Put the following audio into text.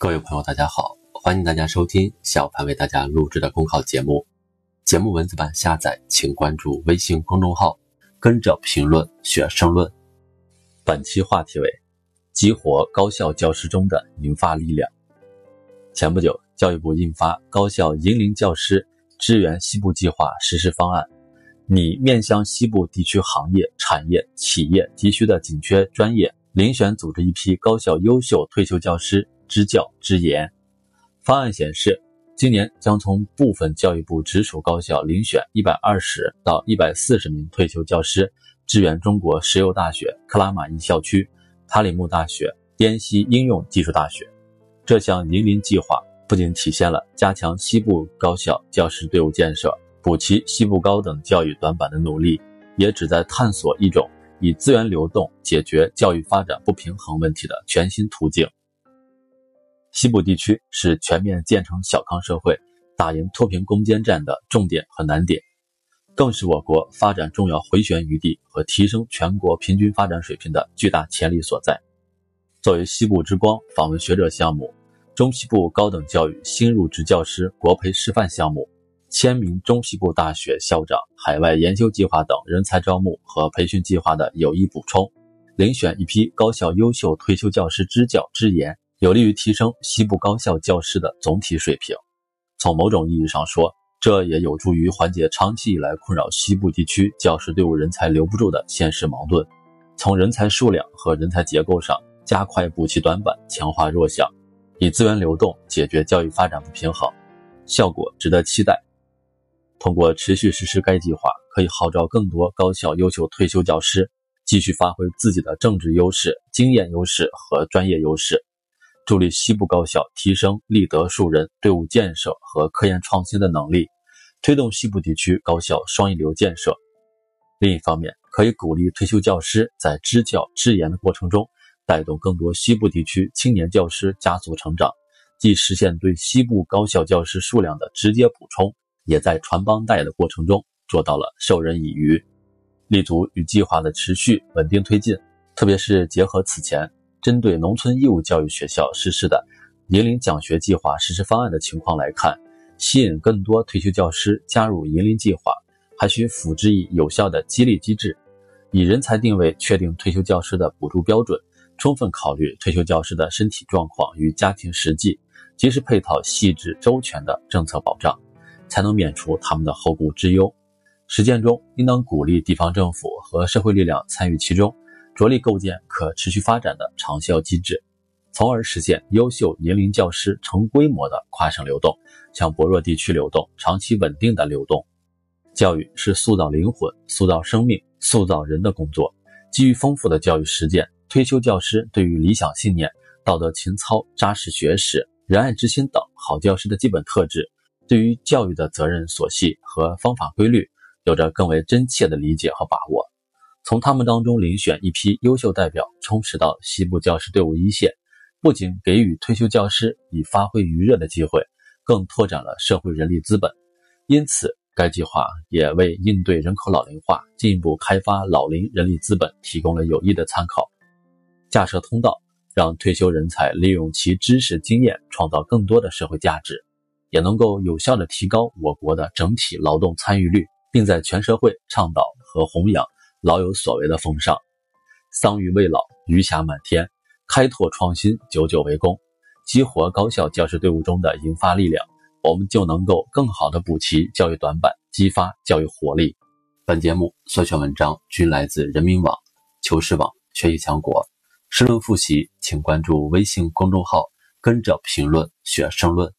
各位朋友，大家好，欢迎大家收听小凡为大家录制的公考节目。节目文字版下载，请关注微信公众号，跟着评论学申论。本期话题为激活高校教师中的引发力量。前不久，教育部印发《高校引领教师支援西部计划实施方案》，拟面向西部地区行业、产业、企业急需的紧缺专业，遴选组织一批高校优秀退休教师。支教支研方案显示，今年将从部分教育部直属高校遴选一百二十到一百四十名退休教师，支援中国石油大学克拉玛依校区、塔里木大学、滇西应用技术大学。这项引领计划不仅体现了加强西部高校教师队伍建设、补齐西部高等教育短板的努力，也旨在探索一种以资源流动解决教育发展不平衡问题的全新途径。西部地区是全面建成小康社会、打赢脱贫攻坚战的重点和难点，更是我国发展重要回旋余地和提升全国平均发展水平的巨大潜力所在。作为“西部之光”访问学者项目、中西部高等教育新入职教师国培示范项目、千名中西部大学校长海外研修计划等人才招募和培训计划的有益补充，遴选一批高校优秀退休教师支教支研。有利于提升西部高校教师的总体水平。从某种意义上说，这也有助于缓解长期以来困扰西部地区教师队伍人才留不住的现实矛盾。从人才数量和人才结构上加快补齐短板、强化弱项，以资源流动解决教育发展不平衡，效果值得期待。通过持续实施该计划，可以号召更多高校优秀退休教师继续发挥自己的政治优势、经验优势和专业优势。助力西部高校提升立德树人、队伍建设和科研创新的能力，推动西部地区高校双一流建设。另一方面，可以鼓励退休教师在支教支研的过程中，带动更多西部地区青年教师加速成长，既实现对西部高校教师数量的直接补充，也在传帮带的过程中做到了授人以渔。立足与计划的持续稳定推进，特别是结合此前。针对农村义务教育学校实施的引领奖学计划实施方案的情况来看，吸引更多退休教师加入引领计划，还需辅之以有效的激励机制，以人才定位确定退休教师的补助标准，充分考虑退休教师的身体状况与家庭实际，及时配套细致周全的政策保障，才能免除他们的后顾之忧。实践中，应当鼓励地方政府和社会力量参与其中。着力构建可持续发展的长效机制，从而实现优秀年龄教师成规模的跨省流动，向薄弱地区流动，长期稳定的流动。教育是塑造灵魂、塑造生命、塑造人的工作。基于丰富的教育实践，退休教师对于理想信念、道德情操、扎实学识、仁爱之心等好教师的基本特质，对于教育的责任所系和方法规律，有着更为真切的理解和把握。从他们当中遴选一批优秀代表，充实到西部教师队伍一线，不仅给予退休教师以发挥余热的机会，更拓展了社会人力资本。因此，该计划也为应对人口老龄化、进一步开发老龄人力资本提供了有益的参考。架设通道，让退休人才利用其知识经验创造更多的社会价值，也能够有效地提高我国的整体劳动参与率，并在全社会倡导和弘扬。老有所为的风尚，桑榆未老，余霞满天。开拓创新，久久为功。激活高校教师队伍中的引发力量，我们就能够更好的补齐教育短板，激发教育活力。本节目所选文章均来自人民网、求是网、学习强国。申论复习，请关注微信公众号，跟着评论学申论。